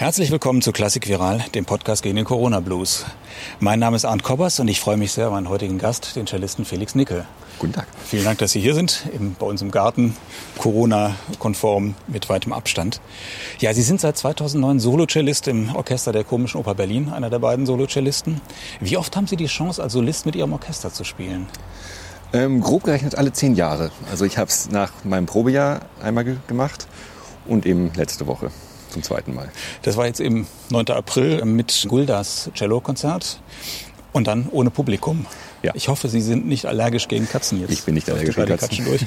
Herzlich willkommen zu Klassik Viral, dem Podcast gegen den Corona Blues. Mein Name ist Arndt Kobbers und ich freue mich sehr auf meinen heutigen Gast, den Cellisten Felix Nickel. Guten Tag. Vielen Dank, dass Sie hier sind, im, bei uns im Garten, Corona-konform, mit weitem Abstand. Ja, Sie sind seit 2009 Solo-Cellist im Orchester der Komischen Oper Berlin, einer der beiden Solo-Cellisten. Wie oft haben Sie die Chance, als Solist mit Ihrem Orchester zu spielen? Ähm, grob gerechnet alle zehn Jahre. Also ich habe es nach meinem Probejahr einmal ge gemacht und eben letzte Woche zum zweiten Mal. Das war jetzt eben 9. April mit Guldas Cello-Konzert und dann ohne Publikum. Ja. Ich hoffe, Sie sind nicht allergisch gegen Katzen jetzt. Ich bin nicht allergisch gegen Katzen. Durch.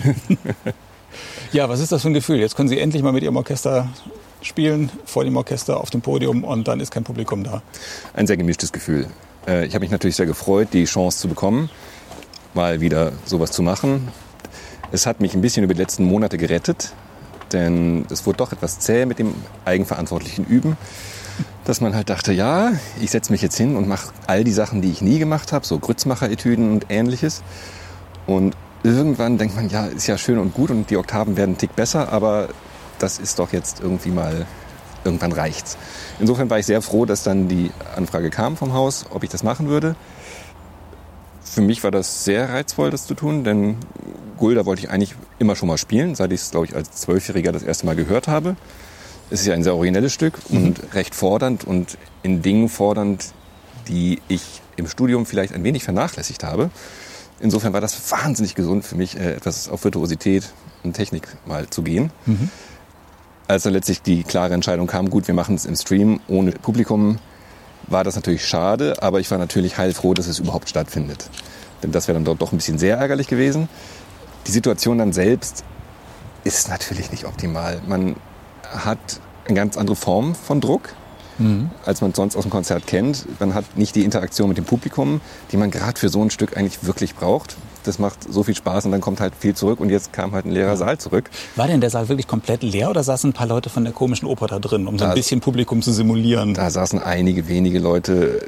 ja, was ist das für ein Gefühl? Jetzt können Sie endlich mal mit Ihrem Orchester spielen, vor dem Orchester auf dem Podium und dann ist kein Publikum da. Ein sehr gemischtes Gefühl. Äh, ich habe mich natürlich sehr gefreut, die Chance zu bekommen, mal wieder sowas zu machen. Es hat mich ein bisschen über die letzten Monate gerettet, denn es wurde doch etwas zäh mit dem eigenverantwortlichen Üben, dass man halt dachte, ja, ich setze mich jetzt hin und mache all die Sachen, die ich nie gemacht habe, so Grützmacher-Etüden und ähnliches. Und irgendwann denkt man, ja, ist ja schön und gut und die Oktaven werden einen Tick besser, aber das ist doch jetzt irgendwie mal, irgendwann reicht's. Insofern war ich sehr froh, dass dann die Anfrage kam vom Haus, ob ich das machen würde. Für mich war das sehr reizvoll, das zu tun, denn Gulda wollte ich eigentlich immer schon mal spielen, seit ich es, glaube ich, als Zwölfjähriger das erste Mal gehört habe. Es ist ja ein sehr originelles Stück mhm. und recht fordernd und in Dingen fordernd, die ich im Studium vielleicht ein wenig vernachlässigt habe. Insofern war das wahnsinnig gesund für mich, äh, etwas auf Virtuosität und Technik mal zu gehen. Mhm. Als dann letztlich die klare Entscheidung kam, gut, wir machen es im Stream ohne Publikum, war das natürlich schade, aber ich war natürlich heilfroh, dass es überhaupt stattfindet. Denn das wäre dann dort doch ein bisschen sehr ärgerlich gewesen. Die Situation dann selbst ist natürlich nicht optimal. Man hat eine ganz andere Form von Druck, mhm. als man sonst aus dem Konzert kennt. Man hat nicht die Interaktion mit dem Publikum, die man gerade für so ein Stück eigentlich wirklich braucht. Das macht so viel Spaß und dann kommt halt viel zurück und jetzt kam halt ein leerer Saal zurück. War denn der Saal wirklich komplett leer oder saßen ein paar Leute von der komischen Oper da drin, um so ein bisschen Publikum zu simulieren? Da saßen einige wenige Leute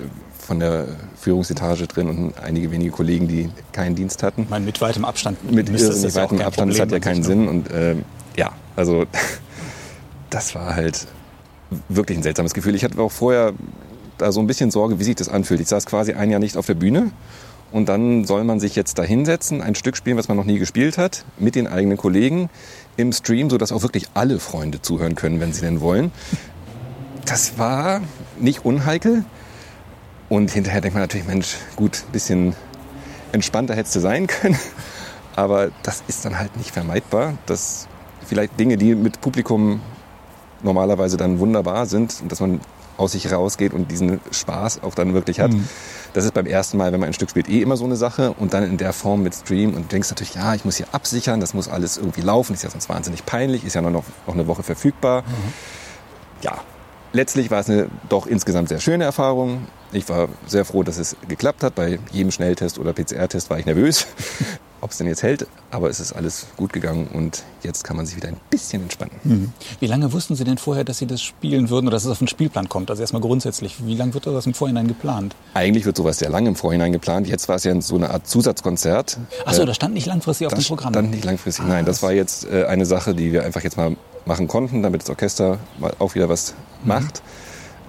von der Führungsetage drin und einige wenige Kollegen, die keinen Dienst hatten. Ich meine, mit weitem Abstand. Mit irrsinnig weitem Abstand, das hat ja keinen Sinn. Und äh, ja, also das war halt wirklich ein seltsames Gefühl. Ich hatte auch vorher da so ein bisschen Sorge, wie sich das anfühlt. Ich saß quasi ein Jahr nicht auf der Bühne und dann soll man sich jetzt da hinsetzen, ein Stück spielen, was man noch nie gespielt hat, mit den eigenen Kollegen im Stream, sodass auch wirklich alle Freunde zuhören können, wenn sie denn wollen. Das war nicht unheikel. Und hinterher denkt man natürlich, Mensch, gut, ein bisschen entspannter hättest du sein können. Aber das ist dann halt nicht vermeidbar, dass vielleicht Dinge, die mit Publikum normalerweise dann wunderbar sind dass man aus sich rausgeht und diesen Spaß auch dann wirklich hat. Mhm. Das ist beim ersten Mal, wenn man ein Stück spielt, eh immer so eine Sache. Und dann in der Form mit Stream und denkst natürlich, ja, ich muss hier absichern, das muss alles irgendwie laufen, ist ja sonst wahnsinnig peinlich, ist ja nur noch, noch eine Woche verfügbar. Mhm. Ja, letztlich war es eine doch insgesamt sehr schöne Erfahrung. Ich war sehr froh, dass es geklappt hat. Bei jedem Schnelltest oder PCR-Test war ich nervös ob es denn jetzt hält. Aber es ist alles gut gegangen und jetzt kann man sich wieder ein bisschen entspannen. Mhm. Wie lange wussten Sie denn vorher, dass Sie das spielen würden oder dass es auf den Spielplan kommt? Also erstmal grundsätzlich, wie lange wird das im Vorhinein geplant? Eigentlich wird sowas sehr lange im Vorhinein geplant. Jetzt war es ja so eine Art Zusatzkonzert. Achso, äh, das stand nicht langfristig auf dem Programm? Das stand nicht langfristig, ah, nein. Das war jetzt äh, eine Sache, die wir einfach jetzt mal machen konnten, damit das Orchester auch wieder was mhm. macht.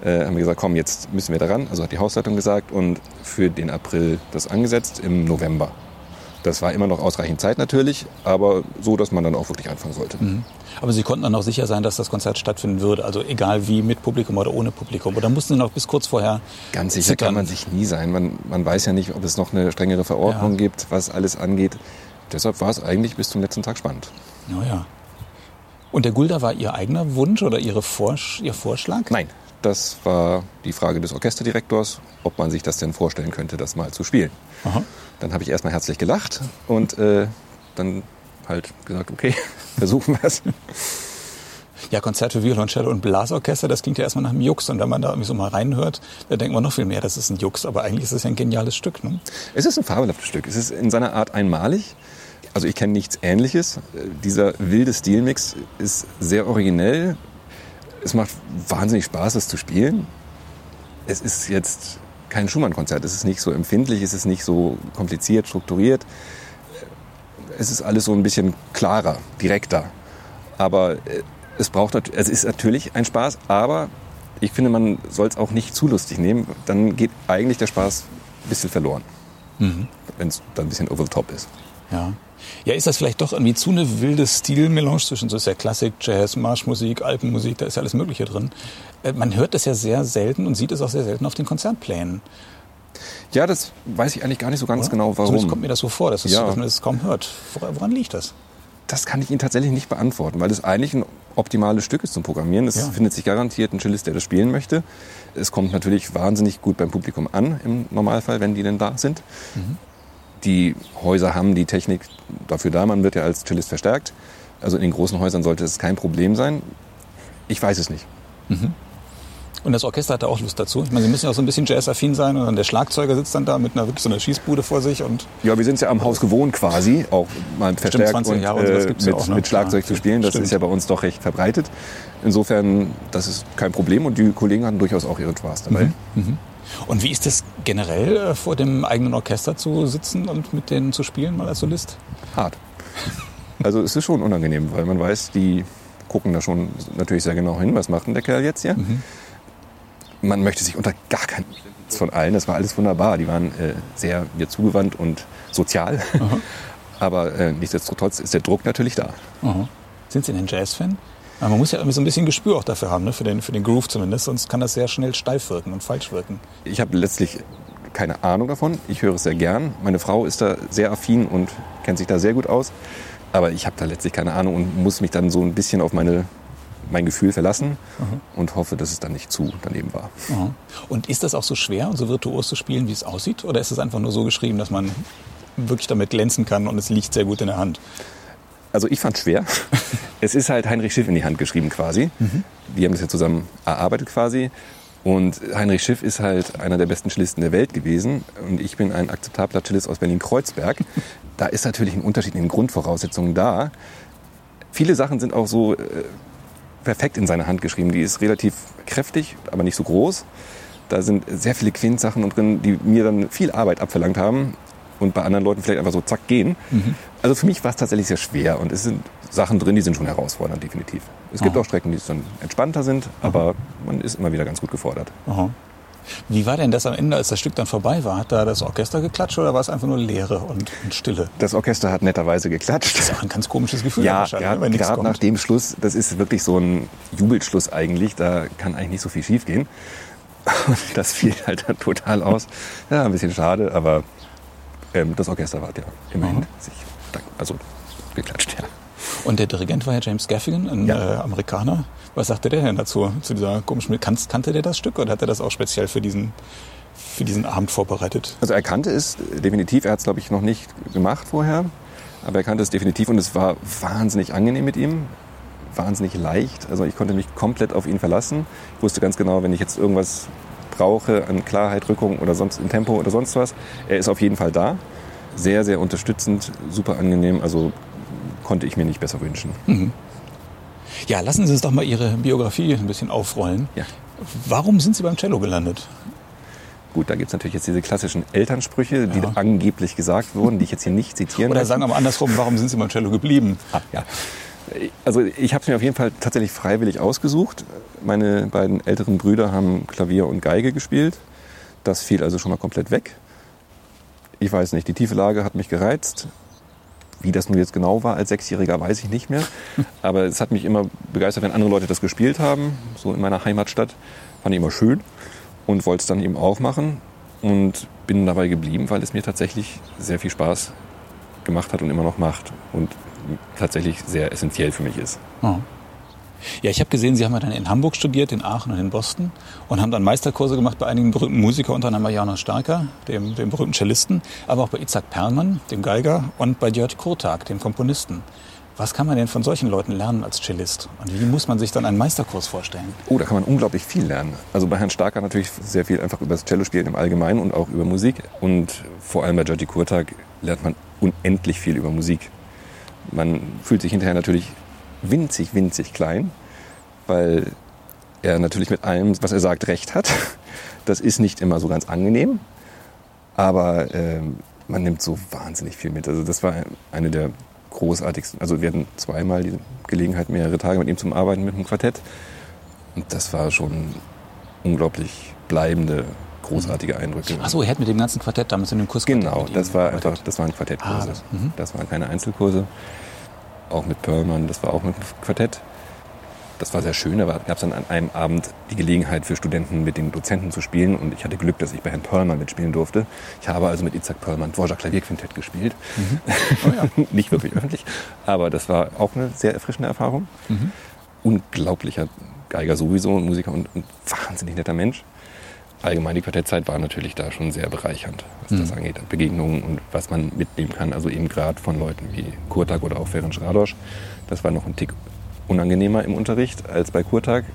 Äh, haben wir gesagt, komm, jetzt müssen wir daran. Also hat die Hausleitung gesagt und für den April das angesetzt im November. Das war immer noch ausreichend Zeit natürlich, aber so, dass man dann auch wirklich anfangen sollte. Mhm. Aber Sie konnten dann auch sicher sein, dass das Konzert stattfinden würde, also egal wie, mit Publikum oder ohne Publikum. Oder mussten Sie noch bis kurz vorher Ganz sicher zittern? kann man sich nie sein. Man, man weiß ja nicht, ob es noch eine strengere Verordnung ja. gibt, was alles angeht. Deshalb war es eigentlich bis zum letzten Tag spannend. Naja. Und der Gulda war Ihr eigener Wunsch oder Ihre Vorsch Ihr Vorschlag? Nein, das war die Frage des Orchesterdirektors, ob man sich das denn vorstellen könnte, das mal zu spielen. Aha. Dann habe ich erstmal herzlich gelacht und äh, dann halt gesagt, okay, versuchen wir es. Ja, Konzert für Violoncello und Blasorchester, das klingt ja erstmal nach einem Jux. Und wenn man da irgendwie so mal reinhört, da denkt man noch viel mehr, das ist ein Jux. Aber eigentlich ist es ja ein geniales Stück. Ne? Es ist ein fabelhaftes Stück. Es ist in seiner Art einmalig. Also ich kenne nichts Ähnliches. Dieser wilde Stilmix ist sehr originell. Es macht wahnsinnig Spaß, es zu spielen. Es ist jetzt kein Schumann-Konzert. Es ist nicht so empfindlich, es ist nicht so kompliziert, strukturiert. Es ist alles so ein bisschen klarer, direkter. Aber äh, es braucht es ist natürlich ein Spaß, aber ich finde, man soll es auch nicht zu lustig nehmen. Dann geht eigentlich der Spaß ein bisschen verloren. Mhm. Wenn es dann ein bisschen over the top ist. Ja. Ja, ist das vielleicht doch irgendwie zu eine wilde Stilmelange zwischen so ist ja Klassik, Jazz, Marschmusik, Alpenmusik, da ist ja alles Mögliche drin. Äh, man hört das ja sehr selten und sieht es auch sehr selten auf den Konzertplänen. Ja, das weiß ich eigentlich gar nicht so ganz Oder? genau, warum. Zumindest kommt mir das so vor, dass, es, ja. dass man das kaum hört. Woran liegt das? Das kann ich Ihnen tatsächlich nicht beantworten, weil das eigentlich ein optimales Stück ist zum Programmieren. Es ja. findet sich garantiert ein Cellist, der das spielen möchte. Es kommt natürlich wahnsinnig gut beim Publikum an, im Normalfall, wenn die denn da sind. Mhm. Die Häuser haben die Technik dafür da. Man wird ja als Cellist verstärkt. Also in den großen Häusern sollte es kein Problem sein. Ich weiß es nicht. Mhm. Und das Orchester hat da auch Lust dazu. Ich meine, sie müssen ja auch so ein bisschen jazzaffin sein und dann der Schlagzeuger sitzt dann da mit einer wirklich so einer Schießbude vor sich und ja, wir sind ja am Haus gewohnt quasi, auch mal verstärkt und, und äh, mit, ja auch, ne? mit, Schlagzeug ja, zu spielen. Das stimmt. ist ja bei uns doch recht verbreitet. Insofern, das ist kein Problem und die Kollegen hatten durchaus auch ihren Spaß dabei. Mhm. Mhm. Und wie ist es generell, äh, vor dem eigenen Orchester zu sitzen und mit denen zu spielen, mal als Solist? Hart. Also es ist schon unangenehm, weil man weiß, die gucken da schon natürlich sehr genau hin, was macht denn der Kerl jetzt hier? Mhm. Man möchte sich unter gar keinen von allen, das war alles wunderbar. Die waren äh, sehr mir zugewandt und sozial. Aber äh, nichtsdestotrotz ist der Druck natürlich da. Aha. Sind Sie denn Jazz-Fan? Aber man muss ja so ein bisschen Gespür auch dafür haben, ne? für, den, für den Groove zumindest, sonst kann das sehr schnell steif wirken und falsch wirken. Ich habe letztlich keine Ahnung davon. Ich höre es sehr gern. Meine Frau ist da sehr affin und kennt sich da sehr gut aus. Aber ich habe da letztlich keine Ahnung und muss mich dann so ein bisschen auf meine, mein Gefühl verlassen Aha. und hoffe, dass es dann nicht zu daneben war. Aha. Und ist das auch so schwer und so virtuos zu spielen, wie es aussieht? Oder ist es einfach nur so geschrieben, dass man wirklich damit glänzen kann und es liegt sehr gut in der Hand? Also ich fand es schwer. es ist halt Heinrich Schiff in die Hand geschrieben quasi. Mhm. Wir haben das ja zusammen erarbeitet quasi. Und Heinrich Schiff ist halt einer der besten Cellisten der Welt gewesen. Und ich bin ein akzeptabler Cellist aus Berlin-Kreuzberg. Da ist natürlich ein Unterschied in den Grundvoraussetzungen da. Viele Sachen sind auch so äh, perfekt in seine Hand geschrieben. Die ist relativ kräftig, aber nicht so groß. Da sind sehr viele Quintsachen drin, die mir dann viel Arbeit abverlangt haben und bei anderen Leuten vielleicht einfach so zack gehen. Mhm. Also für mich war es tatsächlich sehr schwer und es sind Sachen drin, die sind schon herausfordernd, definitiv. Es gibt Aha. auch Strecken, die dann entspannter sind, aber Aha. man ist immer wieder ganz gut gefordert. Aha. Wie war denn das am Ende, als das Stück dann vorbei war? Hat da das Orchester geklatscht oder war es einfach nur Leere und, und Stille? Das Orchester hat netterweise geklatscht. Das ist auch ein ganz komisches Gefühl. Ja, gerade ne, nach dem Schluss, das ist wirklich so ein Jubelschluss eigentlich. Da kann eigentlich nicht so viel schiefgehen. Und das fiel halt dann total aus. Ja, ein bisschen schade, aber ähm, das Orchester war ja immerhin sich, also geklatscht, ja. Und der Dirigent war ja James Gaffigan, ein ja. äh, Amerikaner. Was sagte der denn dazu, zu dieser komischen kan Kannte der das Stück oder hat er das auch speziell für diesen, für diesen Abend vorbereitet? Also er kannte es definitiv. Er hat es, glaube ich, noch nicht gemacht vorher. Aber er kannte es definitiv und es war wahnsinnig angenehm mit ihm. Wahnsinnig leicht. Also ich konnte mich komplett auf ihn verlassen. Ich wusste ganz genau, wenn ich jetzt irgendwas brauche an Klarheit, Rückung oder sonst im Tempo oder sonst was, er ist auf jeden Fall da. Sehr, sehr unterstützend, super angenehm. Also konnte ich mir nicht besser wünschen. Mhm. Ja, lassen Sie uns doch mal Ihre Biografie ein bisschen aufrollen. Ja. Warum sind Sie beim Cello gelandet? Gut, da gibt es natürlich jetzt diese klassischen Elternsprüche, die ja. angeblich gesagt wurden, die ich jetzt hier nicht zitieren Oder sagen wir mal andersrum, warum sind Sie beim Cello geblieben? Ah, ja. Also ich habe es mir auf jeden Fall tatsächlich freiwillig ausgesucht. Meine beiden älteren Brüder haben Klavier und Geige gespielt. Das fiel also schon mal komplett weg. Ich weiß nicht, die tiefe Lage hat mich gereizt. Wie das nun jetzt genau war als Sechsjähriger, weiß ich nicht mehr. Aber es hat mich immer begeistert, wenn andere Leute das gespielt haben. So in meiner Heimatstadt. Fand ich immer schön und wollte es dann eben auch machen. Und bin dabei geblieben, weil es mir tatsächlich sehr viel Spaß gemacht hat und immer noch macht. Und tatsächlich sehr essentiell für mich ist. Oh. Ja, ich habe gesehen, Sie haben ja dann in Hamburg studiert, in Aachen und in Boston und haben dann Meisterkurse gemacht bei einigen berühmten Musikern, unter anderem bei Janos Starker, dem, dem berühmten Cellisten, aber auch bei Itzhak Perlmann, dem Geiger, und bei Jörg Kurtag, dem Komponisten. Was kann man denn von solchen Leuten lernen als Cellist? Und wie muss man sich dann einen Meisterkurs vorstellen? Oh, da kann man unglaublich viel lernen. Also bei Herrn Starker natürlich sehr viel einfach über das Cellospielen im Allgemeinen und auch über Musik. Und vor allem bei Jörg Kurtag lernt man unendlich viel über Musik. Man fühlt sich hinterher natürlich winzig, winzig klein, weil er natürlich mit allem, was er sagt, recht hat. Das ist nicht immer so ganz angenehm, aber äh, man nimmt so wahnsinnig viel mit. Also das war eine der großartigsten. Also wir hatten zweimal die Gelegenheit, mehrere Tage mit ihm zum Arbeiten mit dem Quartett. Und das war schon unglaublich bleibende, großartige Eindrücke. Achso, ihr hättet mit dem ganzen Quartett damals in dem Kurs Genau, das war einfach, das waren Quartettkurse. Ah, das- mhm. das waren keine Einzelkurse. Auch mit Perlmann, das war auch mit Quartett. Das war sehr schön. Da gab es dann an einem Abend die Gelegenheit für Studenten mit den Dozenten zu spielen. Und ich hatte Glück, dass ich bei Herrn Perlmann mitspielen durfte. Ich habe also mit Itzhak Perlmann Dvorak Klavierquintett gespielt. Oh Nicht wirklich öffentlich, aber das war auch eine sehr erfrischende Erfahrung. Mhm. Unglaublicher Geiger sowieso, und Musiker und ein wahnsinnig netter Mensch. Allgemein die Quartettzeit war natürlich da schon sehr bereichernd, was das angeht. Begegnungen und was man mitnehmen kann. Also eben gerade von Leuten wie Kurtag oder auch Ferenc Radosch. Das war noch ein Tick unangenehmer im Unterricht als bei Kurtag,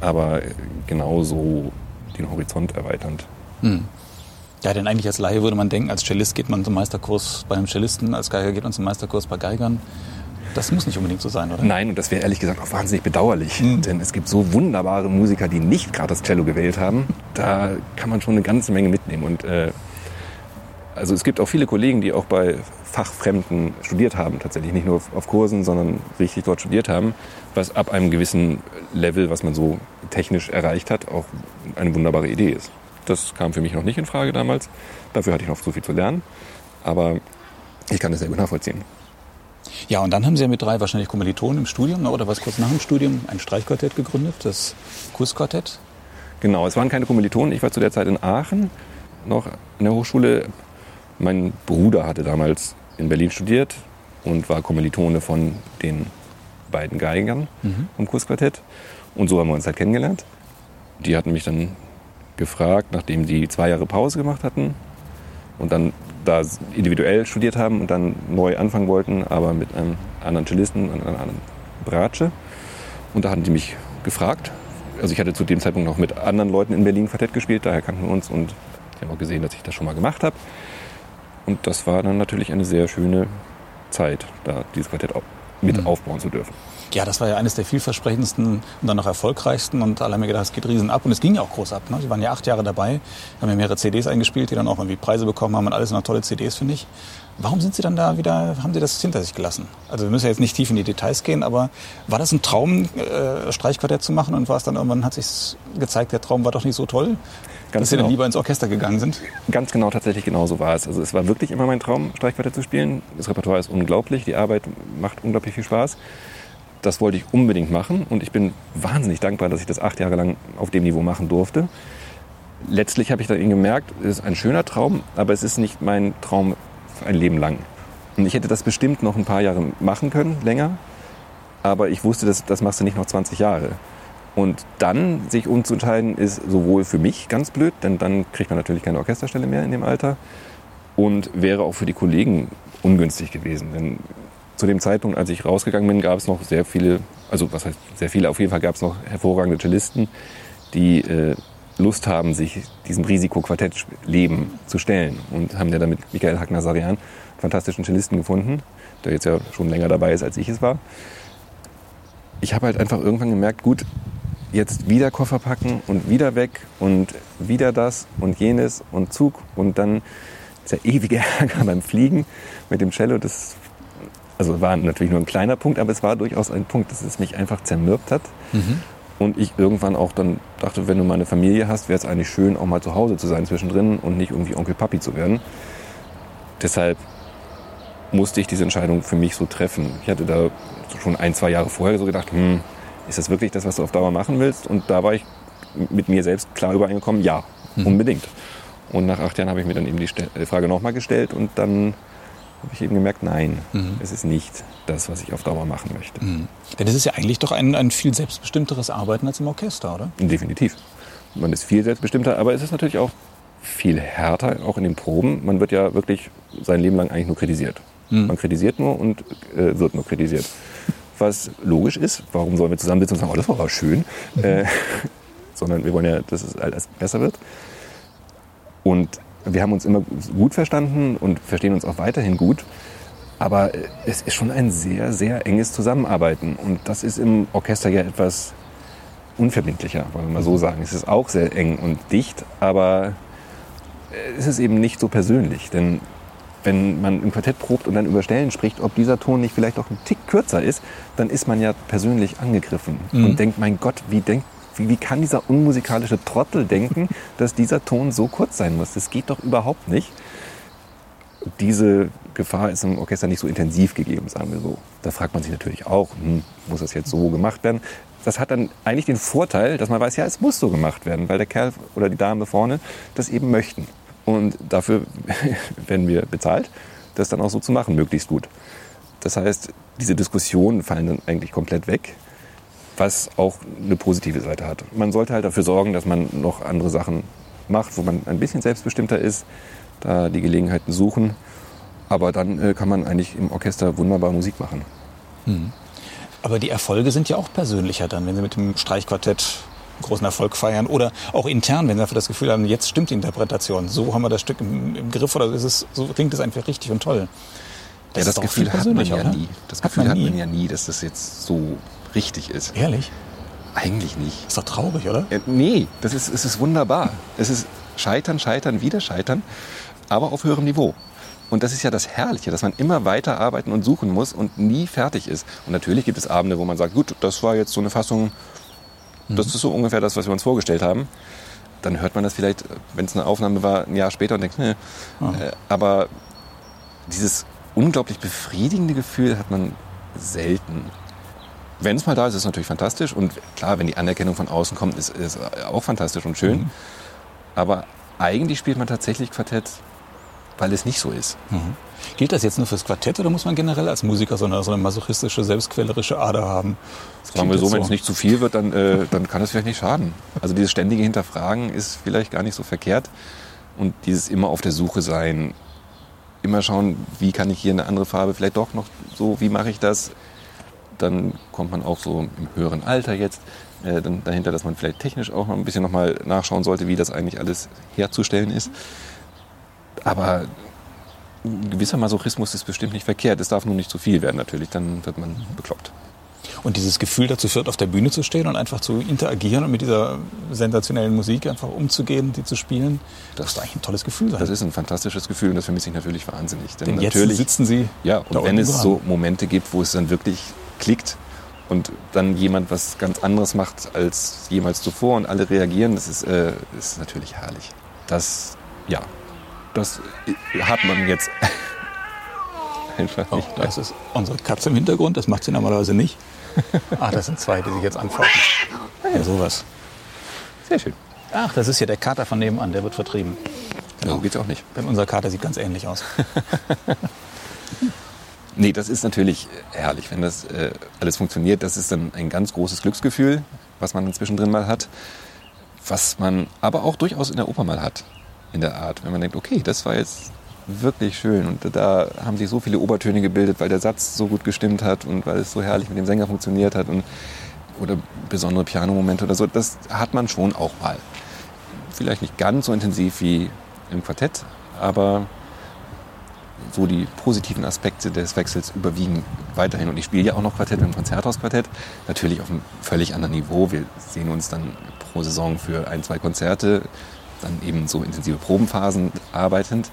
aber genauso den Horizont erweiternd. Ja, denn eigentlich als Laie würde man denken, als Cellist geht man zum Meisterkurs bei einem Cellisten, als Geiger geht man zum Meisterkurs bei Geigern. Das muss nicht unbedingt so sein, oder? Nein, und das wäre ehrlich gesagt auch wahnsinnig bedauerlich, denn es gibt so wunderbare Musiker, die nicht gerade das Cello gewählt haben. Da kann man schon eine ganze Menge mitnehmen. Und äh, also es gibt auch viele Kollegen, die auch bei Fachfremden studiert haben, tatsächlich nicht nur auf, auf Kursen, sondern richtig dort studiert haben, was ab einem gewissen Level, was man so technisch erreicht hat, auch eine wunderbare Idee ist. Das kam für mich noch nicht in Frage damals. Dafür hatte ich noch so viel zu lernen. Aber ich kann das sehr gut nachvollziehen. Ja, und dann haben Sie ja mit drei wahrscheinlich Kommilitonen im Studium ne, oder was kurz nach dem Studium ein Streichquartett gegründet, das Kursquartett. Genau, es waren keine Kommilitonen. Ich war zu der Zeit in Aachen noch in der Hochschule. Mein Bruder hatte damals in Berlin studiert und war Kommilitone von den beiden Geigern vom Kursquartett. Und so haben wir uns halt kennengelernt. Die hatten mich dann gefragt, nachdem die zwei Jahre Pause gemacht hatten und dann da individuell studiert haben und dann neu anfangen wollten, aber mit einem anderen Cellisten einer anderen Bratsche. Und da hatten die mich gefragt. Also ich hatte zu dem Zeitpunkt noch mit anderen Leuten in Berlin Quartett gespielt, daher kannten wir uns und die haben auch gesehen, dass ich das schon mal gemacht habe. Und das war dann natürlich eine sehr schöne Zeit, da dieses Quartett mit aufbauen zu dürfen. Ja, das war ja eines der vielversprechendsten und dann noch erfolgreichsten. Und alle haben mir gedacht, es geht riesen ab. Und es ging ja auch groß ab. Ne? Sie waren ja acht Jahre dabei, haben ja mehrere CDs eingespielt, die dann auch irgendwie Preise bekommen haben und alles noch tolle CDs, finde ich. Warum sind Sie dann da wieder, haben Sie das hinter sich gelassen? Also wir müssen ja jetzt nicht tief in die Details gehen, aber war das ein Traum, äh, Streichquartett zu machen? Und war es dann irgendwann, hat sich gezeigt, der Traum war doch nicht so toll, Ganz dass Sie dann genau. lieber ins Orchester gegangen sind? Ganz genau, tatsächlich genau so war es. Also es war wirklich immer mein Traum, Streichquartett zu spielen. Das Repertoire ist unglaublich, die Arbeit macht unglaublich viel Spaß. Das wollte ich unbedingt machen und ich bin wahnsinnig dankbar, dass ich das acht Jahre lang auf dem Niveau machen durfte. Letztlich habe ich dann eben gemerkt, es ist ein schöner Traum, aber es ist nicht mein Traum für ein Leben lang. Und ich hätte das bestimmt noch ein paar Jahre machen können, länger. Aber ich wusste, das, das machst du nicht noch 20 Jahre. Und dann sich umzuentscheiden, ist sowohl für mich ganz blöd, denn dann kriegt man natürlich keine Orchesterstelle mehr in dem Alter. Und wäre auch für die Kollegen ungünstig gewesen. Denn zu dem Zeitpunkt, als ich rausgegangen bin, gab es noch sehr viele, also was heißt sehr viele, auf jeden Fall gab es noch hervorragende Cellisten, die äh, Lust haben, sich diesem Risiko-Quartett-Leben zu stellen. Und haben ja damit Michael Hack-Nazarian, einen fantastischen Cellisten gefunden, der jetzt ja schon länger dabei ist, als ich es war. Ich habe halt einfach irgendwann gemerkt, gut, jetzt wieder Koffer packen und wieder weg und wieder das und jenes und Zug und dann dieser ewige Ärger beim Fliegen mit dem Cello. Das also war natürlich nur ein kleiner Punkt, aber es war durchaus ein Punkt, dass es mich einfach zermürbt hat. Und ich irgendwann auch dann dachte, wenn du mal eine Familie hast, wäre es eigentlich schön, auch mal zu Hause zu sein zwischendrin und nicht irgendwie Onkel Papi zu werden. Deshalb musste ich diese Entscheidung für mich so treffen. Ich hatte da schon ein, zwei Jahre vorher so gedacht, hm, ist das wirklich das, was du auf Dauer machen willst? Und da war ich mit mir selbst klar übereingekommen, ja, unbedingt. Und nach acht Jahren habe ich mir dann eben die die Frage nochmal gestellt und dann habe ich eben gemerkt, nein, es ist nicht das, was ich auf Dauer machen möchte. Denn das ist ja eigentlich doch ein, ein viel selbstbestimmteres Arbeiten als im Orchester, oder? Definitiv. Man ist viel selbstbestimmter, aber es ist natürlich auch viel härter, auch in den Proben. Man wird ja wirklich sein Leben lang eigentlich nur kritisiert. Man kritisiert nur und äh, wird nur kritisiert. Was logisch ist, warum sollen wir zusammensitzen und sagen, oh, das war aber schön, äh, sondern wir wollen ja, dass es alles besser wird. Und wir haben uns immer gut verstanden und verstehen uns auch weiterhin gut. Aber es ist schon ein sehr, sehr enges Zusammenarbeiten. Und das ist im Orchester ja etwas unverbindlicher, wollen wir mal so sagen. Es ist auch sehr eng und dicht, aber es ist eben nicht so persönlich. Denn wenn man im Quartett probt und dann über Stellen spricht, ob dieser Ton nicht vielleicht auch ein Tick kürzer ist, dann ist man ja persönlich angegriffen und denkt, mein Gott, wie denkt, wie, wie kann dieser unmusikalische Trottel denken, dass dieser Ton so kurz sein muss? Das geht doch überhaupt nicht. Diese Gefahr ist im Orchester nicht so intensiv gegeben, sagen wir so. Da fragt man sich natürlich auch, hm, muss das jetzt so gemacht werden? Das hat dann eigentlich den Vorteil, dass man weiß, ja, es muss so gemacht werden, weil der Kerl oder die Dame vorne das eben möchten. Und dafür werden wir bezahlt, das dann auch so zu machen, möglichst gut. Das heißt, diese Diskussionen fallen dann eigentlich komplett weg, was auch eine positive Seite hat. Man sollte halt dafür sorgen, dass man noch andere Sachen macht, wo man ein bisschen selbstbestimmter ist, da die Gelegenheiten suchen. Aber dann äh, kann man eigentlich im Orchester wunderbar Musik machen. Mhm. Aber die Erfolge sind ja auch persönlicher dann, wenn Sie mit dem Streichquartett großen Erfolg feiern oder auch intern, wenn Sie einfach das Gefühl haben, jetzt stimmt die Interpretation, so haben wir das Stück im, im Griff oder ist es, so klingt es einfach richtig und toll. Das, ja, das Gefühl hat man ja oder? nie. Das hat Gefühl man hat man ja nie, dass das jetzt so richtig ist. Ehrlich? Eigentlich nicht. Ist doch traurig, oder? Äh, nee, das ist, es ist wunderbar. Es ist Scheitern, Scheitern, wieder Scheitern, aber auf höherem Niveau. Und das ist ja das Herrliche, dass man immer weiter arbeiten und suchen muss und nie fertig ist. Und natürlich gibt es Abende, wo man sagt, gut, das war jetzt so eine Fassung, das mhm. ist so ungefähr das, was wir uns vorgestellt haben. Dann hört man das vielleicht, wenn es eine Aufnahme war, ein Jahr später und denkt, ne. Äh, aber dieses unglaublich befriedigende Gefühl hat man selten. Wenn es mal da ist, ist es natürlich fantastisch. Und klar, wenn die Anerkennung von außen kommt, ist es auch fantastisch und schön. Mhm. Aber eigentlich spielt man tatsächlich Quartett, weil es nicht so ist. Mhm. Gilt das jetzt nur fürs Quartett oder muss man generell als Musiker so eine, so eine masochistische, selbstquälerische Ader haben? Sagen wir so, so, wenn es nicht zu viel wird, dann, äh, dann kann es vielleicht nicht schaden. Also dieses ständige Hinterfragen ist vielleicht gar nicht so verkehrt. Und dieses immer auf der Suche sein, immer schauen, wie kann ich hier eine andere Farbe vielleicht doch noch so, wie mache ich das? Dann kommt man auch so im höheren Alter jetzt äh, dann dahinter, dass man vielleicht technisch auch noch ein bisschen nochmal nachschauen sollte, wie das eigentlich alles herzustellen ist. Aber ein gewisser Masochismus ist bestimmt nicht verkehrt. Es darf nur nicht zu viel werden natürlich, dann wird man bekloppt. Und dieses Gefühl dazu führt, auf der Bühne zu stehen und einfach zu interagieren und mit dieser sensationellen Musik einfach umzugehen, die zu spielen, das, ist eigentlich ein tolles Gefühl sein. Das ist ein fantastisches Gefühl und das vermisse ich natürlich wahnsinnig. Denn, Denn natürlich sitzen Sie. Ja, und wenn es so Momente gibt, wo es dann wirklich klickt und dann jemand was ganz anderes macht als jemals zuvor und alle reagieren, das ist, äh, ist natürlich herrlich. Das, ja, das hat man jetzt einfach nicht. Oh, das ist unsere Katze im Hintergrund, das macht sie normalerweise nicht. Ah, das sind zwei, die sich jetzt anfauchen. Ja, sowas. Sehr schön. Ach, das ist hier der Kater von nebenan, der wird vertrieben. Genau. So geht's auch nicht. Denn unser Kater sieht ganz ähnlich aus. nee, das ist natürlich herrlich, wenn das äh, alles funktioniert. Das ist dann ein ganz großes Glücksgefühl, was man zwischendrin mal hat. Was man aber auch durchaus in der Oper mal hat, in der Art. Wenn man denkt, okay, das war jetzt wirklich schön. Und da haben sich so viele Obertöne gebildet, weil der Satz so gut gestimmt hat und weil es so herrlich mit dem Sänger funktioniert hat. Und, oder besondere Pianomomente oder so. Das hat man schon auch mal. Vielleicht nicht ganz so intensiv wie im Quartett, aber so die positiven Aspekte des Wechsels überwiegen weiterhin. Und ich spiele ja auch noch Quartett im Konzerthausquartett, natürlich auf einem völlig anderen Niveau. Wir sehen uns dann pro Saison für ein, zwei Konzerte, dann eben so intensive Probenphasen arbeitend.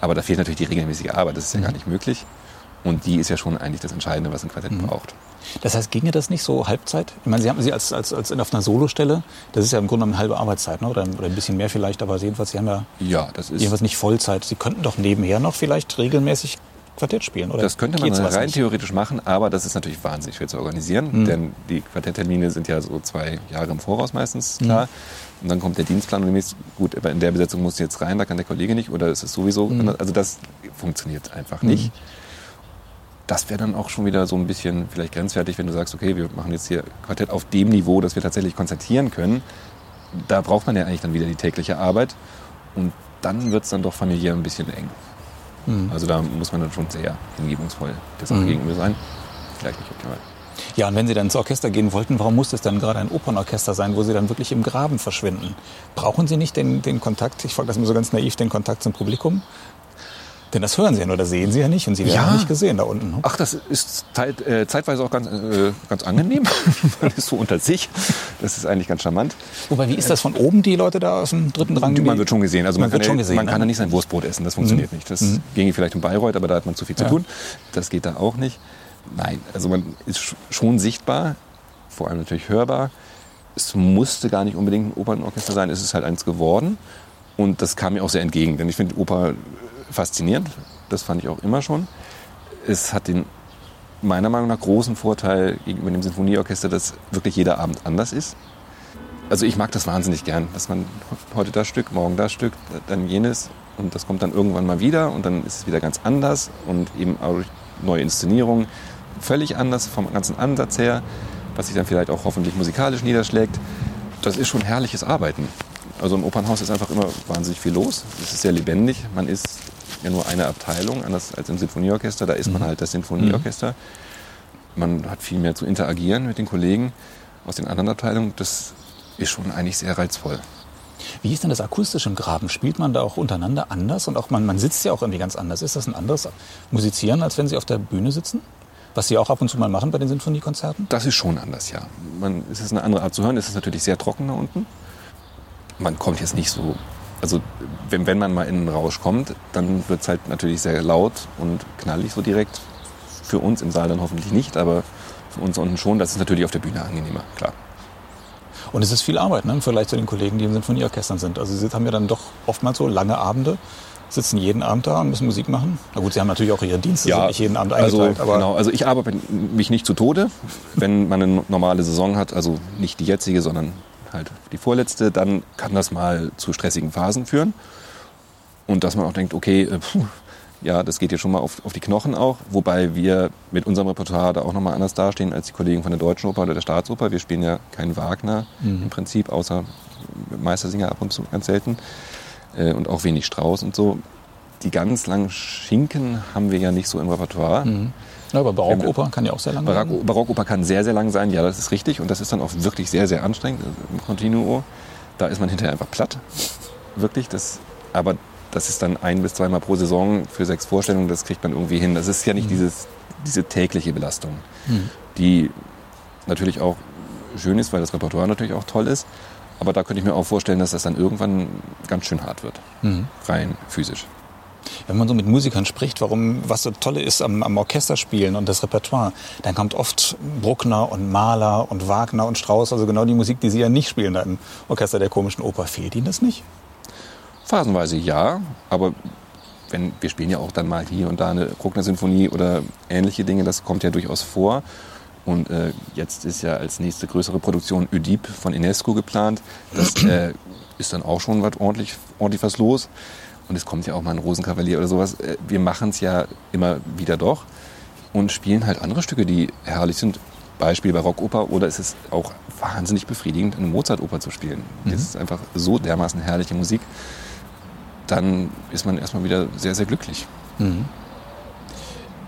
Aber da fehlt natürlich die regelmäßige Arbeit, das ist ja mhm. gar nicht möglich. Und die ist ja schon eigentlich das Entscheidende, was ein Quartett mhm. braucht. Das heißt, ginge das nicht so Halbzeit? Ich meine, Sie haben Sie als, als, als auf einer Solostelle, das ist ja im Grunde eine halbe Arbeitszeit, ne? oder, oder ein bisschen mehr vielleicht, aber jedenfalls, Sie haben ja, ja das ist jedenfalls nicht Vollzeit. Sie könnten doch nebenher noch vielleicht regelmäßig Quartett spielen, oder? Das könnte man rein nicht? theoretisch machen, aber das ist natürlich wahnsinnig schwer zu organisieren, mhm. denn die Quartetttermine sind ja so zwei Jahre im Voraus meistens klar. Mhm. Und dann kommt der Dienstplan und demnächst, gut, in der Besetzung muss jetzt rein, da kann der Kollege nicht oder ist es sowieso, mhm. also das funktioniert einfach nicht. Mhm. Das wäre dann auch schon wieder so ein bisschen vielleicht grenzwertig, wenn du sagst, okay, wir machen jetzt hier Quartett auf dem Niveau, dass wir tatsächlich konzertieren können. Da braucht man ja eigentlich dann wieder die tägliche Arbeit und dann wird es dann doch familiär ein bisschen eng. Mhm. Also da muss man dann schon sehr hingebungsvoll der Sache mhm. gegenüber sein. Vielleicht nicht optimal. Ja, und wenn Sie dann ins Orchester gehen wollten, warum muss das dann gerade ein Opernorchester sein, wo Sie dann wirklich im Graben verschwinden? Brauchen Sie nicht den, den Kontakt, ich frage das immer so ganz naiv, den Kontakt zum Publikum? Denn das hören Sie ja nur, das sehen Sie ja nicht und Sie werden ja. nicht gesehen da unten. Ne? Ach, das ist zeit, äh, zeitweise auch ganz, äh, ganz angenehm. Man ist so unter sich. Das ist eigentlich ganz charmant. Wobei, wie ist das von oben, die Leute da aus dem dritten Rang? Man wird schon gesehen. Also man, man kann, ja, gesehen, man ne? kann da nicht sein Wurstbrot essen, das funktioniert mhm. nicht. Das mhm. ginge vielleicht in Bayreuth, aber da hat man zu viel zu ja. tun. Das geht da auch nicht. Nein, also man ist schon sichtbar, vor allem natürlich hörbar. es musste gar nicht unbedingt ein Opernorchester sein, es ist halt eins geworden. Und das kam mir auch sehr entgegen, denn ich finde Oper faszinierend. Das fand ich auch immer schon. Es hat den meiner Meinung nach großen Vorteil gegenüber dem Sinfonieorchester, dass wirklich jeder Abend anders ist. Also ich mag das wahnsinnig gern, dass man heute das Stück, morgen das Stück, dann jenes und das kommt dann irgendwann mal wieder und dann ist es wieder ganz anders und eben auch neue Inszenierungen völlig anders vom ganzen Ansatz her, was sich dann vielleicht auch hoffentlich musikalisch niederschlägt. Das ist schon herrliches Arbeiten. Also im Opernhaus ist einfach immer wahnsinnig viel los. Es ist sehr lebendig. Man ist ja nur eine Abteilung, anders als im Sinfonieorchester. Da ist man mhm. halt das Sinfonieorchester. Man hat viel mehr zu interagieren mit den Kollegen aus den anderen Abteilungen. Das ist schon eigentlich sehr reizvoll. Wie ist denn das akustisch im Graben? Spielt man da auch untereinander anders? Und auch man, man sitzt ja auch irgendwie ganz anders. Ist das ein anderes Musizieren, als wenn Sie auf der Bühne sitzen? Was Sie auch ab und zu mal machen bei den Sinfoniekonzerten? Das ist schon anders, ja. Man, es ist eine andere Art zu hören. Es ist natürlich sehr trocken da unten. Man kommt jetzt nicht so. Also, wenn, wenn man mal in einen Rausch kommt, dann wird es halt natürlich sehr laut und knallig so direkt. Für uns im Saal dann hoffentlich nicht, aber für uns unten schon. Das ist natürlich auf der Bühne angenehmer, klar. Und es ist viel Arbeit ne, im Vergleich zu den Kollegen, die in Sinfonieorchestern sind. Also sie haben ja dann doch oftmals so lange Abende, sitzen jeden Abend da und müssen Musik machen. Na gut, sie haben natürlich auch ihre Dienste, ja, sind nicht jeden Abend also eingeteilt. Also, genau, also ich arbeite mich nicht zu Tode. Wenn man eine normale Saison hat, also nicht die jetzige, sondern halt die vorletzte, dann kann das mal zu stressigen Phasen führen. Und dass man auch denkt, okay, äh, puh, ja, das geht ja schon mal auf, auf die Knochen auch, wobei wir mit unserem Repertoire da auch nochmal anders dastehen als die Kollegen von der Deutschen Oper oder der Staatsoper. Wir spielen ja keinen Wagner mhm. im Prinzip, außer Meistersinger ab und zu ganz selten äh, und auch wenig Strauß und so. Die ganz langen Schinken haben wir ja nicht so im Repertoire. Mhm. Ja, aber Barockoper kann ja auch sehr lang Barock, sein. Barockoper kann sehr, sehr lang sein, ja, das ist richtig. Und das ist dann auch wirklich sehr, sehr anstrengend im Continuo. Da ist man hinterher einfach platt. Wirklich. Das, aber das ist dann ein bis zweimal pro Saison für sechs Vorstellungen, das kriegt man irgendwie hin. Das ist ja nicht mhm. dieses, diese tägliche Belastung, mhm. die natürlich auch schön ist, weil das Repertoire natürlich auch toll ist. Aber da könnte ich mir auch vorstellen, dass das dann irgendwann ganz schön hart wird, mhm. rein physisch. Wenn man so mit Musikern spricht, warum, was so tolle ist am, am Orchesterspielen und das Repertoire, dann kommt oft Bruckner und Mahler und Wagner und Strauss, also genau die Musik, die Sie ja nicht spielen im Orchester der komischen Oper. Fehlt Ihnen das nicht? Phasenweise ja, aber wenn, wir spielen ja auch dann mal hier und da eine Bruckner-Sinfonie oder ähnliche Dinge, das kommt ja durchaus vor. Und äh, jetzt ist ja als nächste größere Produktion Oedipe von Inesco geplant. Das äh, ist dann auch schon was ordentlich, ordentlich was los. Und es kommt ja auch mal ein Rosenkavalier oder sowas. Äh, wir machen es ja immer wieder doch und spielen halt andere Stücke, die herrlich sind. Beispiel Barockoper oder ist es auch wahnsinnig befriedigend, eine Mozartoper zu spielen. Mhm. Das ist einfach so dermaßen herrliche Musik dann ist man erstmal wieder sehr, sehr glücklich. Mhm.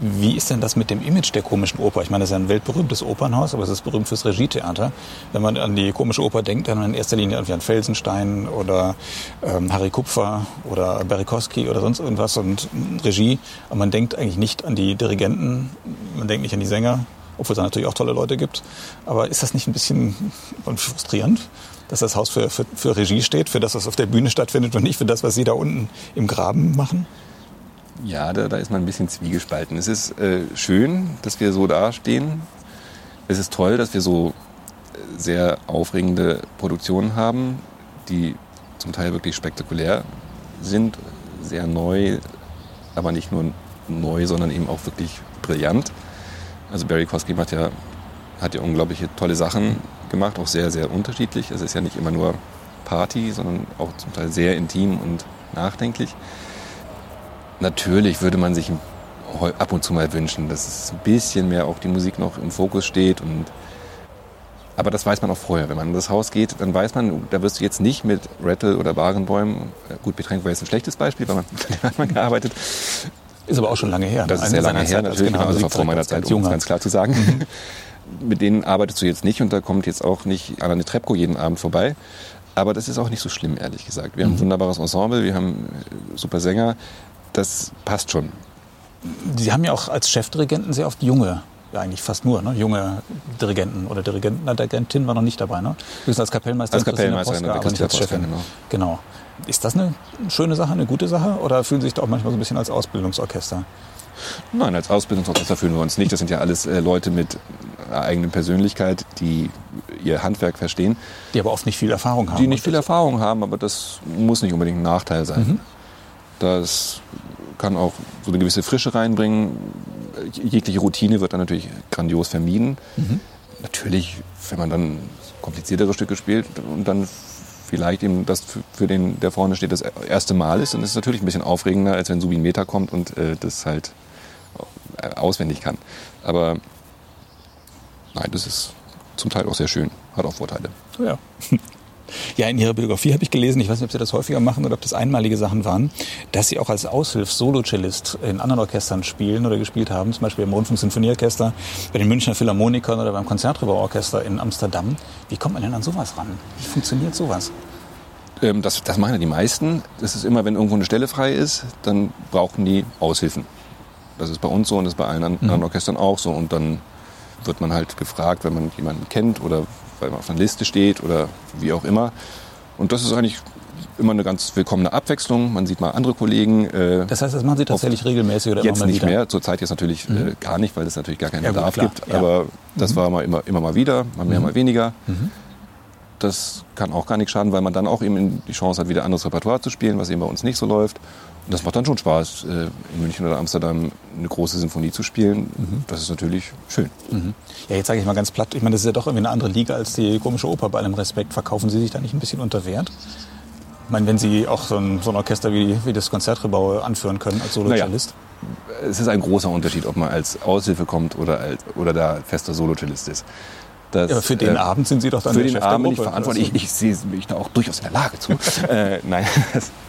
Wie ist denn das mit dem Image der komischen Oper? Ich meine, das ist ein weltberühmtes Opernhaus, aber es ist berühmt fürs Regietheater. Wenn man an die komische Oper denkt, dann in erster Linie irgendwie an Felsenstein oder ähm, Harry Kupfer oder Berikowski oder sonst irgendwas und Regie. Aber man denkt eigentlich nicht an die Dirigenten, man denkt nicht an die Sänger, obwohl es da natürlich auch tolle Leute gibt. Aber ist das nicht ein bisschen frustrierend? dass das Haus für, für, für Regie steht, für das, was auf der Bühne stattfindet und nicht für das, was Sie da unten im Graben machen? Ja, da, da ist man ein bisschen zwiegespalten. Es ist äh, schön, dass wir so dastehen. Es ist toll, dass wir so äh, sehr aufregende Produktionen haben, die zum Teil wirklich spektakulär sind, sehr neu, aber nicht nur neu, sondern eben auch wirklich brillant. Also Barry Kosky hat ja, hat ja unglaubliche tolle Sachen gemacht, auch sehr, sehr unterschiedlich. Es ist ja nicht immer nur Party, sondern auch zum Teil sehr intim und nachdenklich. Natürlich würde man sich ab und zu mal wünschen, dass es ein bisschen mehr auch die Musik noch im Fokus steht. Und aber das weiß man auch vorher. Wenn man in das Haus geht, dann weiß man, da wirst du jetzt nicht mit Rattle oder Barenbäumen, gut, Betränk war jetzt ein schlechtes Beispiel, weil man, hat man gearbeitet. Ist aber auch schon lange her. Das ist sehr lange her, natürlich, genau, also vor meiner Zeit, um es ganz klar zu sagen. Mhm mit denen arbeitest du jetzt nicht und da kommt jetzt auch nicht Anna Trepko jeden Abend vorbei. Aber das ist auch nicht so schlimm, ehrlich gesagt. Wir mhm. haben ein wunderbares Ensemble, wir haben äh, super Sänger. Das passt schon. Sie haben ja auch als Chefdirigenten sehr oft junge, ja eigentlich fast nur, ne? junge Dirigenten oder Dirigenten. Na, Dirigentin war noch nicht dabei, ne? Höchstens als Kapellmeister. Als Kapellmeisterin, aber nicht als Chefin. Genau. genau. Ist das eine schöne Sache, eine gute Sache? Oder fühlen Sie sich da auch manchmal so ein bisschen als Ausbildungsorchester? Nein, als Ausbildungsorchester fühlen wir uns nicht. Das sind ja alles äh, Leute mit einer eigenen Persönlichkeit, die ihr Handwerk verstehen. Die aber oft nicht viel Erfahrung haben. Die nicht viel Erfahrung haben, aber das muss nicht unbedingt ein Nachteil sein. Mhm. Das kann auch so eine gewisse Frische reinbringen. Jegliche Routine wird dann natürlich grandios vermieden. Mhm. Natürlich, wenn man dann kompliziertere Stücke spielt und dann vielleicht eben das für den, der vorne steht, das erste Mal ist, dann ist es natürlich ein bisschen aufregender, als wenn Subin Meta kommt und äh, das halt auswendig kann. Aber nein, das ist zum Teil auch sehr schön, hat auch Vorteile. Ja. Ja, in Ihrer Biografie habe ich gelesen, ich weiß nicht, ob Sie das häufiger machen oder ob das einmalige Sachen waren, dass Sie auch als Aushilfs-Solo-Cellist in anderen Orchestern spielen oder gespielt haben, zum Beispiel im Rundfunk-Sinfonieorchester, bei den Münchner Philharmonikern oder beim Konzertgebauorchester in Amsterdam. Wie kommt man denn an sowas ran? Wie funktioniert sowas? Ähm, das, das machen ja die meisten. Das ist immer, wenn irgendwo eine Stelle frei ist, dann brauchen die Aushilfen. Das ist bei uns so und das ist bei allen anderen mhm. Orchestern auch so. Und dann wird man halt gefragt, wenn man jemanden kennt oder weil man auf einer Liste steht oder wie auch immer. Und das ist eigentlich immer eine ganz willkommene Abwechslung. Man sieht mal andere Kollegen. Äh, das heißt, das machen Sie tatsächlich regelmäßig oder jetzt immer mal nicht wieder? mehr. Zurzeit jetzt natürlich mhm. äh, gar nicht, weil es natürlich gar keinen ja, Bedarf gut, gibt. Ja. Aber das mhm. war mal immer, immer mal wieder, mal mehr, mhm. mal weniger. Mhm. Das kann auch gar nicht schaden, weil man dann auch eben die Chance hat, wieder anderes Repertoire zu spielen, was eben bei uns nicht so läuft. Das macht dann schon Spaß, äh, in München oder Amsterdam eine große Sinfonie zu spielen. Mhm. Das ist natürlich schön. Mhm. Ja, jetzt sage ich mal ganz platt, ich meine, das ist ja doch irgendwie eine andere Liga als die komische Oper bei allem Respekt. Verkaufen Sie sich da nicht ein bisschen unter Wert? Ich meine, wenn Sie auch so ein, so ein Orchester wie, wie das Konzertgebau anführen können als Solocellist? Naja, es ist ein großer Unterschied, ob man als Aushilfe kommt oder, als, oder da fester Solocellist ist. Das, ja, für den äh, Abend sind Sie doch dann Für den Chef Abend bin ich verantwortlich. Ich, ich sehe mich da auch durchaus in der Lage zu. äh, nein,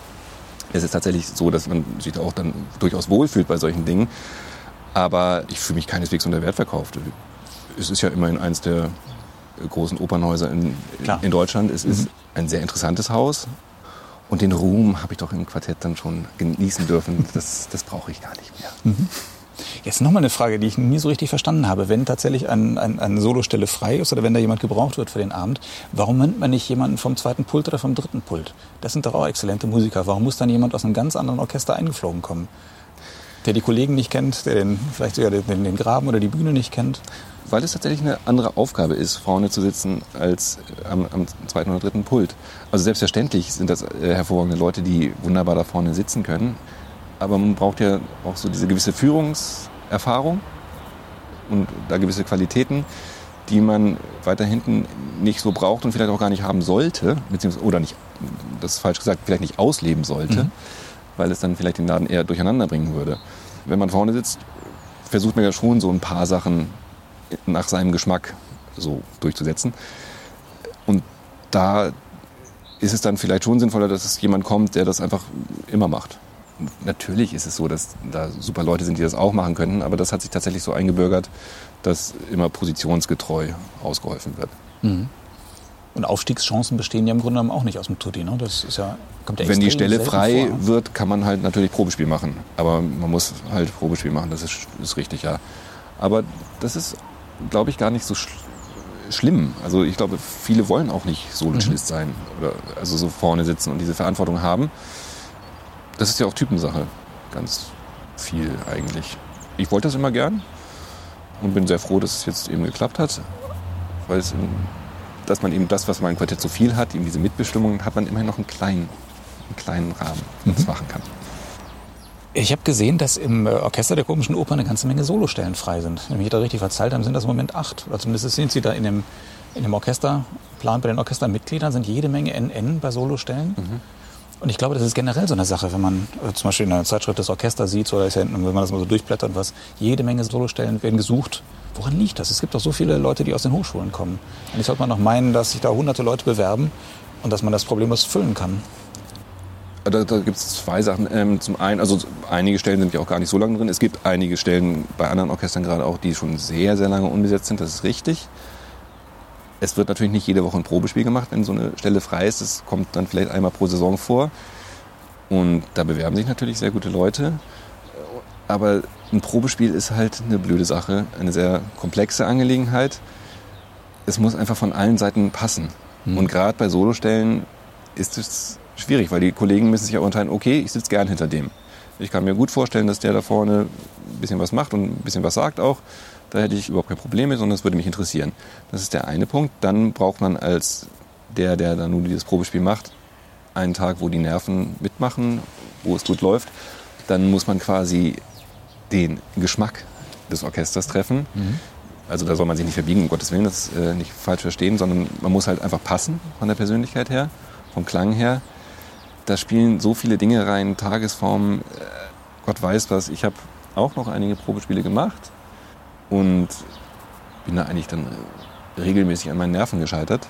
es ist tatsächlich so, dass man sich da auch dann durchaus wohlfühlt bei solchen Dingen. Aber ich fühle mich keineswegs unter Wert verkauft. Es ist ja immerhin eines der großen Opernhäuser in, in Deutschland. Es mhm. ist ein sehr interessantes Haus. Und den Ruhm habe ich doch im Quartett dann schon genießen dürfen. Das, das brauche ich gar nicht mehr. Mhm. Jetzt nochmal eine Frage, die ich nie so richtig verstanden habe. Wenn tatsächlich ein, ein, eine Solostelle frei ist oder wenn da jemand gebraucht wird für den Abend, warum nimmt man nicht jemanden vom zweiten Pult oder vom dritten Pult? Das sind doch auch exzellente Musiker. Warum muss dann jemand aus einem ganz anderen Orchester eingeflogen kommen? Der die Kollegen nicht kennt, der den, vielleicht sogar den, den Graben oder die Bühne nicht kennt? Weil es tatsächlich eine andere Aufgabe ist, vorne zu sitzen als am, am zweiten oder dritten Pult. Also selbstverständlich sind das äh, hervorragende Leute, die wunderbar da vorne sitzen können aber man braucht ja auch so diese gewisse Führungserfahrung und da gewisse Qualitäten, die man weiter hinten nicht so braucht und vielleicht auch gar nicht haben sollte, beziehungsweise, oder nicht, das ist falsch gesagt, vielleicht nicht ausleben sollte, mhm. weil es dann vielleicht den Laden eher durcheinander bringen würde. Wenn man vorne sitzt, versucht man ja schon so ein paar Sachen nach seinem Geschmack so durchzusetzen. Und da ist es dann vielleicht schon sinnvoller, dass es jemand kommt, der das einfach immer macht natürlich ist es so, dass da super Leute sind, die das auch machen könnten, aber das hat sich tatsächlich so eingebürgert, dass immer positionsgetreu ausgeholfen wird. Mhm. Und Aufstiegschancen bestehen ja im Grunde genommen auch nicht aus dem Tutti. Ne? Das ist ja, kommt ja Wenn die Stelle frei vor. wird, kann man halt natürlich Probespiel machen. Aber man muss halt Probespiel machen, das ist, ist richtig, ja. Aber das ist, glaube ich, gar nicht so sch schlimm. Also ich glaube, viele wollen auch nicht Solo-Cellist mhm. sein oder also so vorne sitzen und diese Verantwortung haben das ist ja auch Typensache. Ganz viel eigentlich. Ich wollte das immer gern und bin sehr froh, dass es jetzt eben geklappt hat. Weil es, dass man eben das, was man im Quartett so viel hat, eben diese Mitbestimmung, hat man immerhin noch einen kleinen, einen kleinen Rahmen, es mhm. machen kann. Ich habe gesehen, dass im äh, Orchester der komischen Oper eine ganze Menge Solostellen frei sind. Wenn ich da richtig verzeiht habe, sind das im Moment acht. Oder zumindest sind sie da in dem, in dem Orchesterplan bei den Orchestermitgliedern sind jede Menge NN bei Solostellen. Mhm. Und ich glaube, das ist generell so eine Sache, wenn man äh, zum Beispiel in einer Zeitschrift das Orchester sieht oder ist ja, wenn man das mal so durchblättert, was jede Menge Solostellen werden gesucht. Woran liegt das? Es gibt doch so viele Leute, die aus den Hochschulen kommen. Eigentlich sollte man doch meinen, dass sich da hunderte Leute bewerben und dass man das problemlos füllen kann. Da, da gibt es zwei Sachen. Ähm, zum einen, also einige Stellen sind ja auch gar nicht so lange drin. Es gibt einige Stellen bei anderen Orchestern gerade auch, die schon sehr, sehr lange unbesetzt sind. Das ist richtig. Es wird natürlich nicht jede Woche ein Probespiel gemacht, wenn so eine Stelle frei ist. Das kommt dann vielleicht einmal pro Saison vor. Und da bewerben sich natürlich sehr gute Leute. Aber ein Probespiel ist halt eine blöde Sache, eine sehr komplexe Angelegenheit. Es muss einfach von allen Seiten passen. Mhm. Und gerade bei Solostellen ist es schwierig, weil die Kollegen müssen sich ja unterteilen, okay, ich sitze gern hinter dem. Ich kann mir gut vorstellen, dass der da vorne ein bisschen was macht und ein bisschen was sagt auch. Da hätte ich überhaupt kein Problem mit, sondern es würde mich interessieren. Das ist der eine Punkt. Dann braucht man als der, der dann nun dieses Probespiel macht, einen Tag, wo die Nerven mitmachen, wo es gut läuft. Dann muss man quasi den Geschmack des Orchesters treffen. Mhm. Also da soll man sich nicht verbiegen, um Gottes Willen, das äh, nicht falsch verstehen, sondern man muss halt einfach passen von der Persönlichkeit her, vom Klang her. Da spielen so viele Dinge rein, Tagesformen, äh, Gott weiß was. Ich habe auch noch einige Probespiele gemacht und bin da eigentlich dann regelmäßig an meinen Nerven gescheitert.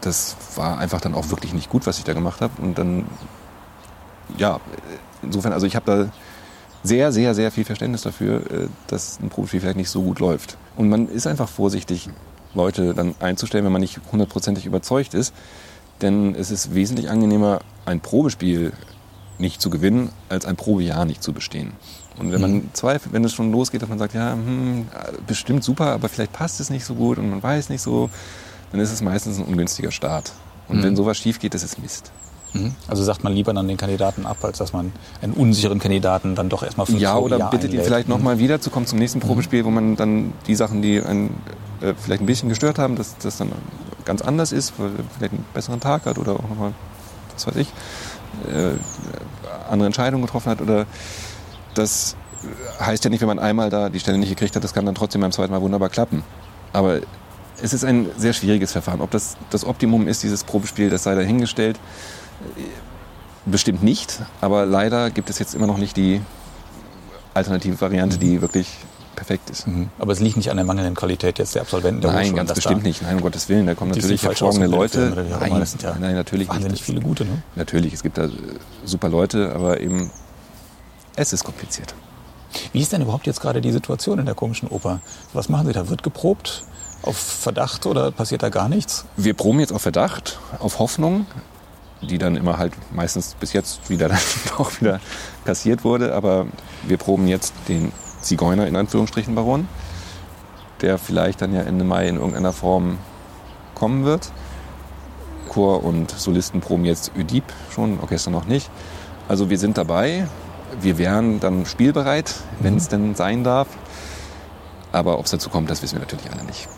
Das war einfach dann auch wirklich nicht gut, was ich da gemacht habe. Und dann, ja, insofern, also ich habe da sehr, sehr, sehr viel Verständnis dafür, äh, dass ein Probespiel vielleicht nicht so gut läuft. Und man ist einfach vorsichtig, Leute dann einzustellen, wenn man nicht hundertprozentig überzeugt ist. Denn es ist wesentlich angenehmer, ein Probespiel nicht zu gewinnen, als ein Probejahr nicht zu bestehen. Und wenn man mhm. zweifelt, wenn es schon losgeht, dass man sagt, ja, hm, bestimmt super, aber vielleicht passt es nicht so gut und man weiß nicht so, dann ist es meistens ein ungünstiger Start. Und mhm. wenn sowas schief geht, ist es Mist. Mhm. Also sagt man lieber dann den Kandidaten ab, als dass man einen unsicheren Kandidaten dann doch erstmal für Ja, oder Jahr bittet ihn vielleicht nochmal mhm. wieder zu kommen zum nächsten. Probespiel, wo man dann die Sachen, die einen äh, vielleicht ein bisschen gestört haben, dass das dann ganz anders ist, weil er vielleicht einen besseren Tag hat oder auch nochmal, was weiß ich, äh, andere Entscheidungen getroffen hat oder das heißt ja nicht, wenn man einmal da die Stelle nicht gekriegt hat, das kann dann trotzdem beim zweiten Mal wunderbar klappen. Aber es ist ein sehr schwieriges Verfahren. Ob das das Optimum ist, dieses Probespiel, das sei dahingestellt. Bestimmt nicht, aber leider gibt es jetzt immer noch nicht die alternative Variante, die wirklich perfekt ist. Mhm. Aber es liegt nicht an der mangelnden Qualität jetzt der Absolventen der Nein, ganz bestimmt nicht. Nein, um Gottes Willen. Da kommen natürlich hervorragende Leute. Nein, das sind ja nein, natürlich nicht. viele gute. Ne? Natürlich, es gibt da super Leute, aber eben es ist kompliziert. Wie ist denn überhaupt jetzt gerade die Situation in der komischen Oper? Was machen Sie da? Wird geprobt? Auf Verdacht oder passiert da gar nichts? Wir proben jetzt auf Verdacht, auf Hoffnung, die dann immer halt meistens bis jetzt wieder dann auch wieder kassiert wurde. Aber wir proben jetzt den Zigeuner in Anführungsstrichen Baron, der vielleicht dann ja Ende Mai in irgendeiner Form kommen wird. Chor und Solisten proben jetzt Ödip schon, Orchester noch nicht. Also wir sind dabei, wir wären dann spielbereit, wenn es mhm. denn sein darf. Aber ob es dazu kommt, das wissen wir natürlich alle nicht.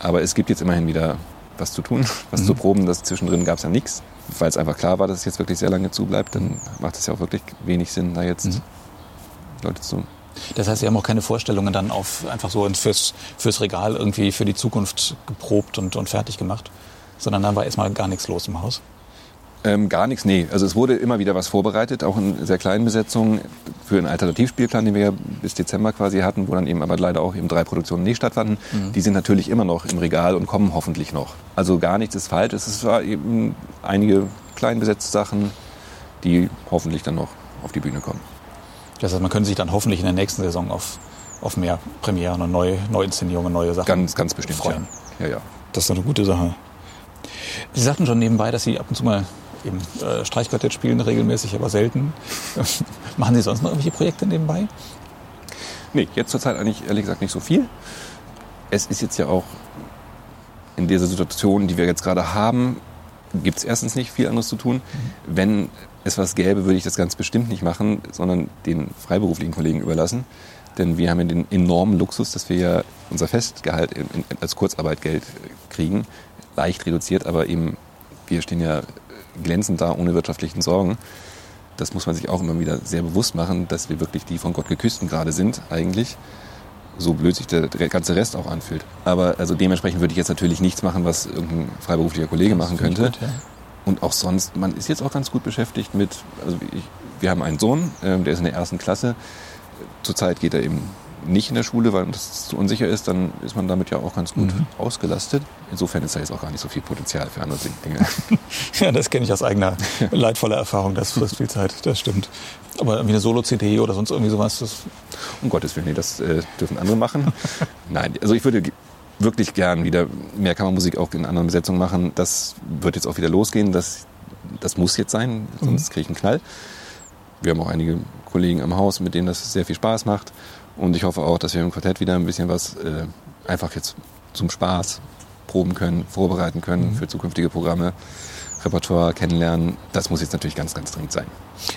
Aber es gibt jetzt immerhin wieder was zu tun, was mhm. zu proben. Das zwischendrin gab es ja nichts. Weil es einfach klar war, dass es jetzt wirklich sehr lange zubleibt, dann macht es ja auch wirklich wenig Sinn, da jetzt mhm. Leute zu. Das heißt, Sie haben auch keine Vorstellungen dann auf einfach so fürs, fürs Regal irgendwie für die Zukunft geprobt und, und fertig gemacht, sondern dann war erstmal gar nichts los im Haus? Ähm, gar nichts, nee. Also es wurde immer wieder was vorbereitet, auch in sehr kleinen Besetzungen für einen Alternativspielplan, den wir ja bis Dezember quasi hatten, wo dann eben aber leider auch eben drei Produktionen nicht stattfanden. Mhm. Die sind natürlich immer noch im Regal und kommen hoffentlich noch. Also gar nichts ist falsch. Es war eben einige klein besetzte Sachen, die hoffentlich dann noch auf die Bühne kommen. Das heißt, man könnte sich dann hoffentlich in der nächsten Saison auf, auf mehr Premieren und neue Neuinszenierungen, neue Sachen ganz, ganz bestimmt freuen. Ja. Ja, ja. Das ist eine gute Sache. Sie sagten schon nebenbei, dass Sie ab und zu mal eben äh, Streichquartett spielen regelmäßig, aber selten. Machen Sie sonst noch irgendwelche Projekte nebenbei? Nee, jetzt zurzeit eigentlich ehrlich gesagt nicht so viel. Es ist jetzt ja auch in dieser Situation, die wir jetzt gerade haben, gibt es erstens nicht viel anderes zu tun. Mhm. Wenn es was gäbe, würde ich das ganz bestimmt nicht machen, sondern den freiberuflichen Kollegen überlassen. Denn wir haben ja den enormen Luxus, dass wir ja unser Festgehalt als Kurzarbeitgeld kriegen. Leicht reduziert, aber eben wir stehen ja glänzend da, ohne wirtschaftlichen Sorgen. Das muss man sich auch immer wieder sehr bewusst machen, dass wir wirklich die von Gott geküssten gerade sind, eigentlich. So blöd sich der, ganze Rest auch anfühlt. Aber also dementsprechend würde ich jetzt natürlich nichts machen, was irgendein freiberuflicher Kollege das machen könnte. Gut, ja. Und auch sonst, man ist jetzt auch ganz gut beschäftigt mit, also ich, wir haben einen Sohn, äh, der ist in der ersten Klasse. Zurzeit geht er eben nicht in der Schule, weil das zu unsicher ist, dann ist man damit ja auch ganz gut mhm. ausgelastet. Insofern ist da jetzt auch gar nicht so viel Potenzial für andere Dinge. ja, das kenne ich aus eigener leidvoller Erfahrung. Das frisst viel Zeit, das stimmt. Aber irgendwie eine Solo-CD oder sonst irgendwie sowas, das... Um Gottes Willen, nee, das äh, dürfen andere machen. Nein, also ich würde wirklich gern wieder mehr Kammermusik auch in anderen Besetzungen machen. Das wird jetzt auch wieder losgehen. Das, das muss jetzt sein, sonst mhm. kriege ich einen Knall. Wir haben auch einige Kollegen am Haus, mit denen das sehr viel Spaß macht. Und ich hoffe auch, dass wir im Quartett wieder ein bisschen was äh, einfach jetzt zum Spaß proben können, vorbereiten können mhm. für zukünftige Programme. Repertoire kennenlernen, das muss jetzt natürlich ganz, ganz dringend sein.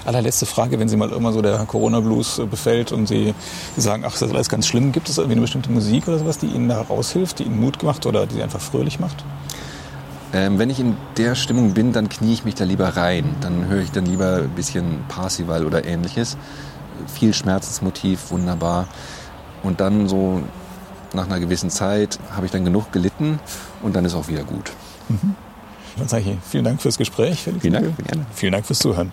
Allerletzte Frage, wenn Sie mal immer so der Corona-Blues äh, befällt und Sie sagen, ach, das ist alles ganz schlimm, gibt es irgendwie eine bestimmte Musik oder sowas, die Ihnen da raushilft, die Ihnen Mut macht oder die Sie einfach fröhlich macht? Ähm, wenn ich in der Stimmung bin, dann knie ich mich da lieber rein. Dann höre ich dann lieber ein bisschen Parsival oder ähnliches. Viel Schmerzensmotiv, wunderbar. Und dann so nach einer gewissen Zeit habe ich dann genug gelitten und dann ist auch wieder gut. Mhm. Dann sage ich vielen Dank fürs Gespräch. Felix vielen Dank. Gerne. Vielen Dank fürs Zuhören.